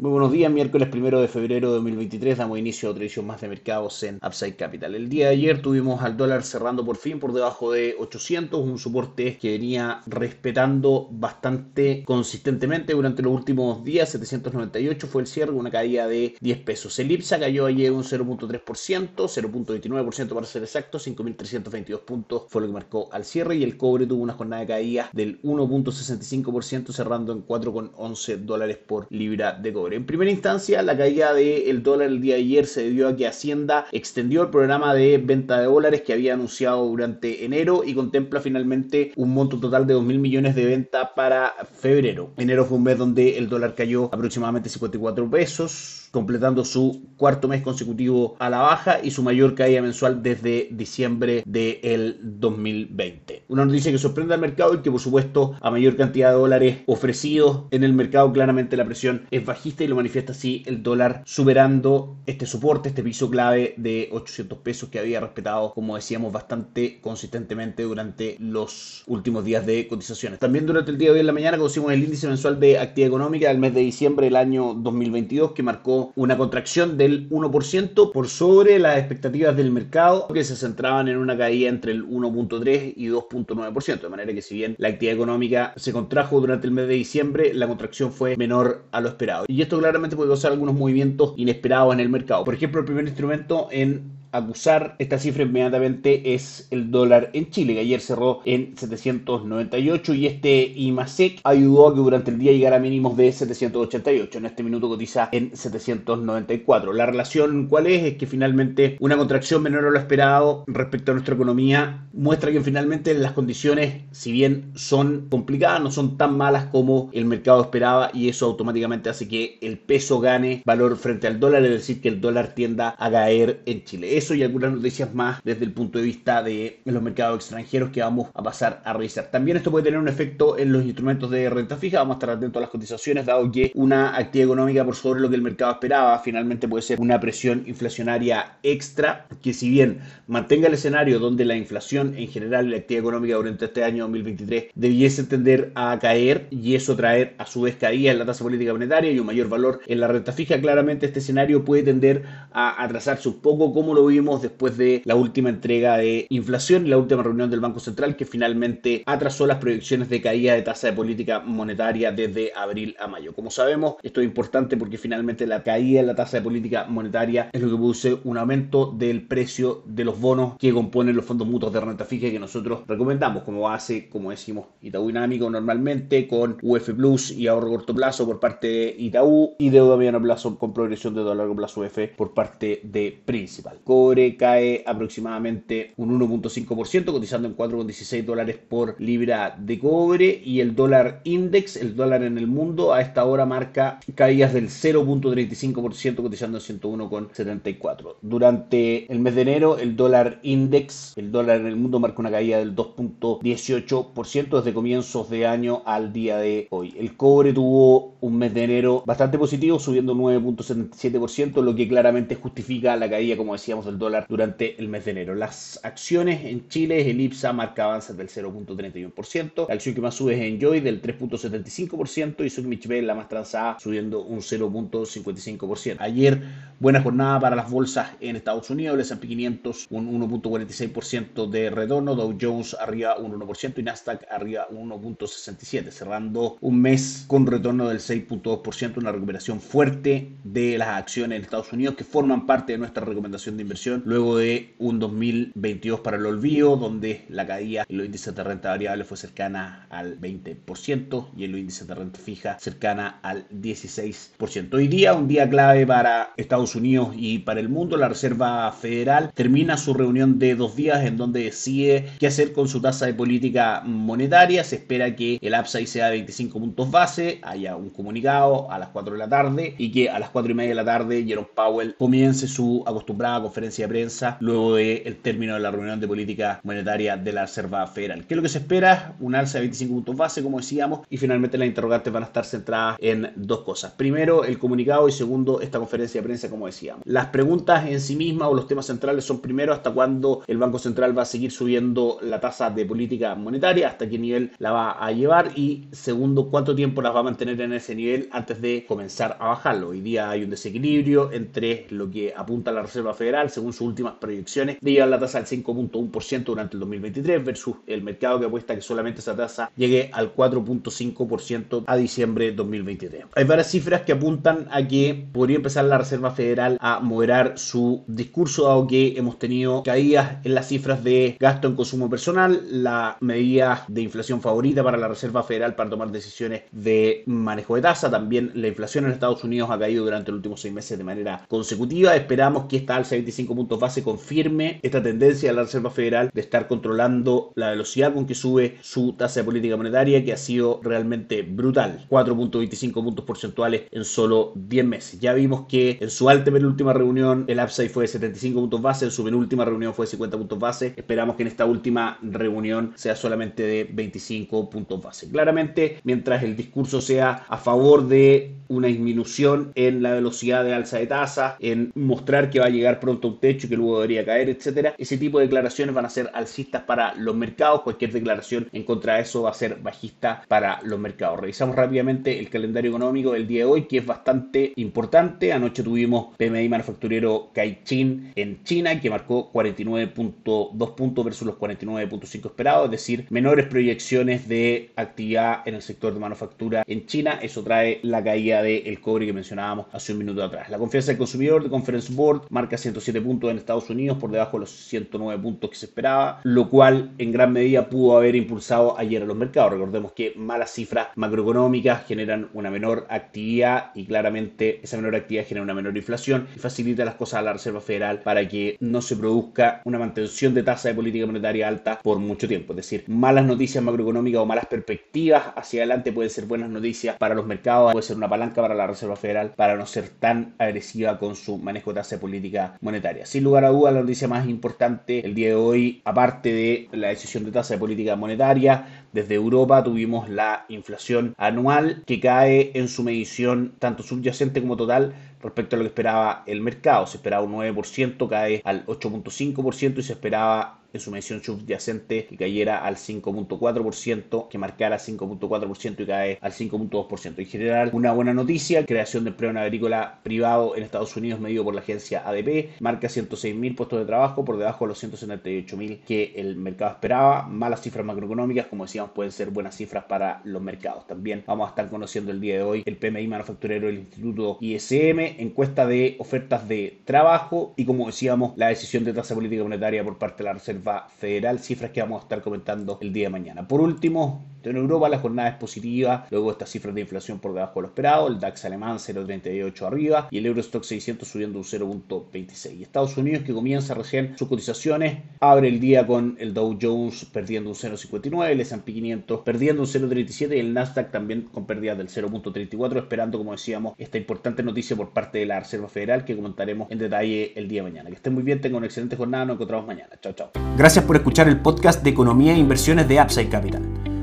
Muy buenos días, miércoles primero de febrero de 2023 damos inicio a otra edición más de mercados en Upside Capital. El día de ayer tuvimos al dólar cerrando por fin por debajo de 800, un soporte que venía respetando bastante consistentemente durante los últimos días. 798 fue el cierre, una caída de 10 pesos. El IPSA cayó ayer un 0.3%, 0.29% para ser exacto, 5.322 puntos fue lo que marcó al cierre y el cobre tuvo una jornada de caída del 1.65% cerrando en 4.11 dólares por libra de cobre. En primera instancia, la caída del dólar el día de ayer se debió a que Hacienda extendió el programa de venta de dólares que había anunciado durante enero y contempla finalmente un monto total de 2 mil millones de venta para febrero. Enero fue un mes donde el dólar cayó aproximadamente 54 pesos completando su cuarto mes consecutivo a la baja y su mayor caída mensual desde diciembre del 2020. Una noticia que sorprende al mercado y que por supuesto a mayor cantidad de dólares ofrecidos en el mercado claramente la presión es bajista y lo manifiesta así el dólar superando este soporte, este piso clave de 800 pesos que había respetado como decíamos bastante consistentemente durante los últimos días de cotizaciones. También durante el día de hoy en la mañana conocimos el índice mensual de actividad económica del mes de diciembre del año 2022 que marcó una contracción del 1% por sobre las expectativas del mercado que se centraban en una caída entre el 1.3 y 2.9%. De manera que si bien la actividad económica se contrajo durante el mes de diciembre, la contracción fue menor a lo esperado. Y esto claramente puede causar algunos movimientos inesperados en el mercado. Por ejemplo, el primer instrumento en acusar esta cifra inmediatamente es el dólar en Chile, que ayer cerró en 798 y este IMASEC ayudó a que durante el día llegara a mínimos de 788. En este minuto cotiza en 794. La relación cuál es? Es que finalmente una contracción menor a lo esperado respecto a nuestra economía muestra que finalmente las condiciones, si bien son complicadas, no son tan malas como el mercado esperaba y eso automáticamente hace que el peso gane valor frente al dólar, es decir, que el dólar tienda a caer en Chile eso y algunas noticias más desde el punto de vista de los mercados extranjeros que vamos a pasar a revisar. También esto puede tener un efecto en los instrumentos de renta fija, vamos a estar atentos a las cotizaciones, dado que una actividad económica por sobre lo que el mercado esperaba, finalmente puede ser una presión inflacionaria extra, que si bien mantenga el escenario donde la inflación en general y la actividad económica durante este año 2023 debiese tender a caer y eso traer a su vez caída en la tasa política monetaria y un mayor valor en la renta fija, claramente este escenario puede tender a atrasarse un poco como lo vimos después de la última entrega de inflación la última reunión del Banco Central que finalmente atrasó las proyecciones de caída de tasa de política monetaria desde abril a mayo. Como sabemos, esto es importante porque finalmente la caída en la tasa de política monetaria es lo que produce un aumento del precio de los bonos que componen los fondos mutuos de renta fija que nosotros recomendamos como base, como decimos, Itaú Dinámico normalmente con UF Plus y ahorro corto plazo por parte de Itaú y deuda a mediano plazo con progresión de dólar largo plazo UF por parte de Principal cobre cae aproximadamente un 1.5%, cotizando en 4,16 dólares por libra de cobre. Y el dólar index, el dólar en el mundo, a esta hora marca caídas del 0.35%, cotizando en 101,74. Durante el mes de enero, el dólar index, el dólar en el mundo, marca una caída del 2.18% desde comienzos de año al día de hoy. El cobre tuvo un mes de enero bastante positivo, subiendo 9.77%, lo que claramente justifica la caída, como decíamos, el dólar durante el mes de enero. Las acciones en Chile, el IPSA marca avances del 0.31%, la acción que más sube es Enjoy del 3.75% y Sukmich B, la más transada, subiendo un 0.55%. Ayer, buena jornada para las bolsas en Estados Unidos, el S&P 500 un 1.46% de retorno, Dow Jones arriba un 1% y Nasdaq arriba un 1.67%, cerrando un mes con retorno del 6.2%, una recuperación fuerte de las acciones en Estados Unidos que forman parte de nuestra recomendación de inversión luego de un 2022 para el olvido, donde la caída en los índices de renta variable fue cercana al 20% y en los índices de renta fija cercana al 16%. Hoy día, un día clave para Estados Unidos y para el mundo, la Reserva Federal termina su reunión de dos días en donde decide qué hacer con su tasa de política monetaria. Se espera que el upside sea de 25 puntos base, haya un comunicado a las 4 de la tarde y que a las 4 y media de la tarde Jerome Powell comience su acostumbrada conferencia de prensa luego del término de la reunión de política monetaria de la Reserva Federal. ¿Qué es lo que se espera? Un alza de 25 puntos base, como decíamos, y finalmente las interrogantes van a estar centradas en dos cosas. Primero, el comunicado y segundo, esta conferencia de prensa, como decíamos. Las preguntas en sí mismas o los temas centrales son primero hasta cuándo el Banco Central va a seguir subiendo la tasa de política monetaria, hasta qué nivel la va a llevar y segundo, cuánto tiempo las va a mantener en ese nivel antes de comenzar a bajarlo. Hoy día hay un desequilibrio entre lo que apunta la Reserva Federal según sus últimas proyecciones de llevar la tasa al 5.1% durante el 2023 versus el mercado que apuesta que solamente esa tasa llegue al 4.5% a diciembre de 2023. Hay varias cifras que apuntan a que podría empezar la Reserva Federal a moderar su discurso dado que hemos tenido caídas en las cifras de gasto en consumo personal, la medida de inflación favorita para la Reserva Federal para tomar decisiones de manejo de tasa, también la inflación en Estados Unidos ha caído durante los últimos seis meses de manera consecutiva, esperamos que esta alza de 25 puntos base confirme esta tendencia de la Reserva Federal de estar controlando la velocidad con que sube su tasa de política monetaria que ha sido realmente brutal, 4.25 puntos porcentuales en solo 10 meses. Ya vimos que en su alta penúltima reunión el upside fue de 75 puntos base, en su penúltima reunión fue de 50 puntos base. Esperamos que en esta última reunión sea solamente de 25 puntos base. Claramente, mientras el discurso sea a favor de una disminución en la velocidad de alza de tasa, en mostrar que va a llegar pronto un techo y que luego debería caer, etcétera. Ese tipo de declaraciones van a ser alcistas para los mercados. Cualquier declaración en contra de eso va a ser bajista para los mercados. Revisamos rápidamente el calendario económico del día de hoy, que es bastante importante. Anoche tuvimos PMI manufacturero Caixin en China, que marcó 49.2 puntos versus los 49.5 esperados, es decir, menores proyecciones de actividad en el sector de manufactura en China. Eso trae la caída del cobre que mencionábamos hace un minuto atrás. La confianza del consumidor de Conference Board marca 107 puntos en Estados Unidos por debajo de los 109 puntos que se esperaba, lo cual en gran medida pudo haber impulsado ayer a los mercados. Recordemos que malas cifras macroeconómicas generan una menor actividad y claramente esa menor actividad genera una menor inflación y facilita las cosas a la Reserva Federal para que no se produzca una mantención de tasa de política monetaria alta por mucho tiempo. Es decir, malas noticias macroeconómicas o malas perspectivas hacia adelante pueden ser buenas noticias para los mercados, puede ser una palanca para la Reserva Federal para no ser tan agresiva con su manejo de tasa de política monetaria. Sin lugar a duda, la noticia más importante el día de hoy, aparte de la decisión de tasa de política monetaria, desde Europa tuvimos la inflación anual que cae en su medición tanto subyacente como total respecto a lo que esperaba el mercado. Se esperaba un 9%, cae al 8.5% y se esperaba en su medición subyacente que cayera al 5.4%, que marcara 5.4% y cae al 5.2%. En general, una buena noticia, creación de empleo en agrícola privado en Estados Unidos medido por la agencia ADP, marca 106.000 puestos de trabajo por debajo de los 178.000 que el mercado esperaba. Malas cifras macroeconómicas, como decíamos, pueden ser buenas cifras para los mercados. También vamos a estar conociendo el día de hoy el PMI manufacturero del Instituto ISM, encuesta de ofertas de trabajo y como decíamos, la decisión de tasa política monetaria por parte de la Reserva Federal, cifras que vamos a estar comentando el día de mañana. Por último, en Europa la jornada es positiva, luego estas cifras de inflación por debajo de lo esperado, el DAX alemán 0.38 arriba y el Eurostock 600 subiendo un 0.26. Estados Unidos que comienza recién sus cotizaciones, abre el día con el Dow Jones perdiendo un 0.59, el S&P 500 perdiendo un 0.37 y el Nasdaq también con pérdidas del 0.34, esperando como decíamos esta importante noticia por parte de la Reserva Federal que comentaremos en detalle el día de mañana. Que estén muy bien, tengan una excelente jornada, nos encontramos mañana. Chao, chao. Gracias por escuchar el podcast de Economía e Inversiones de Upside Capital.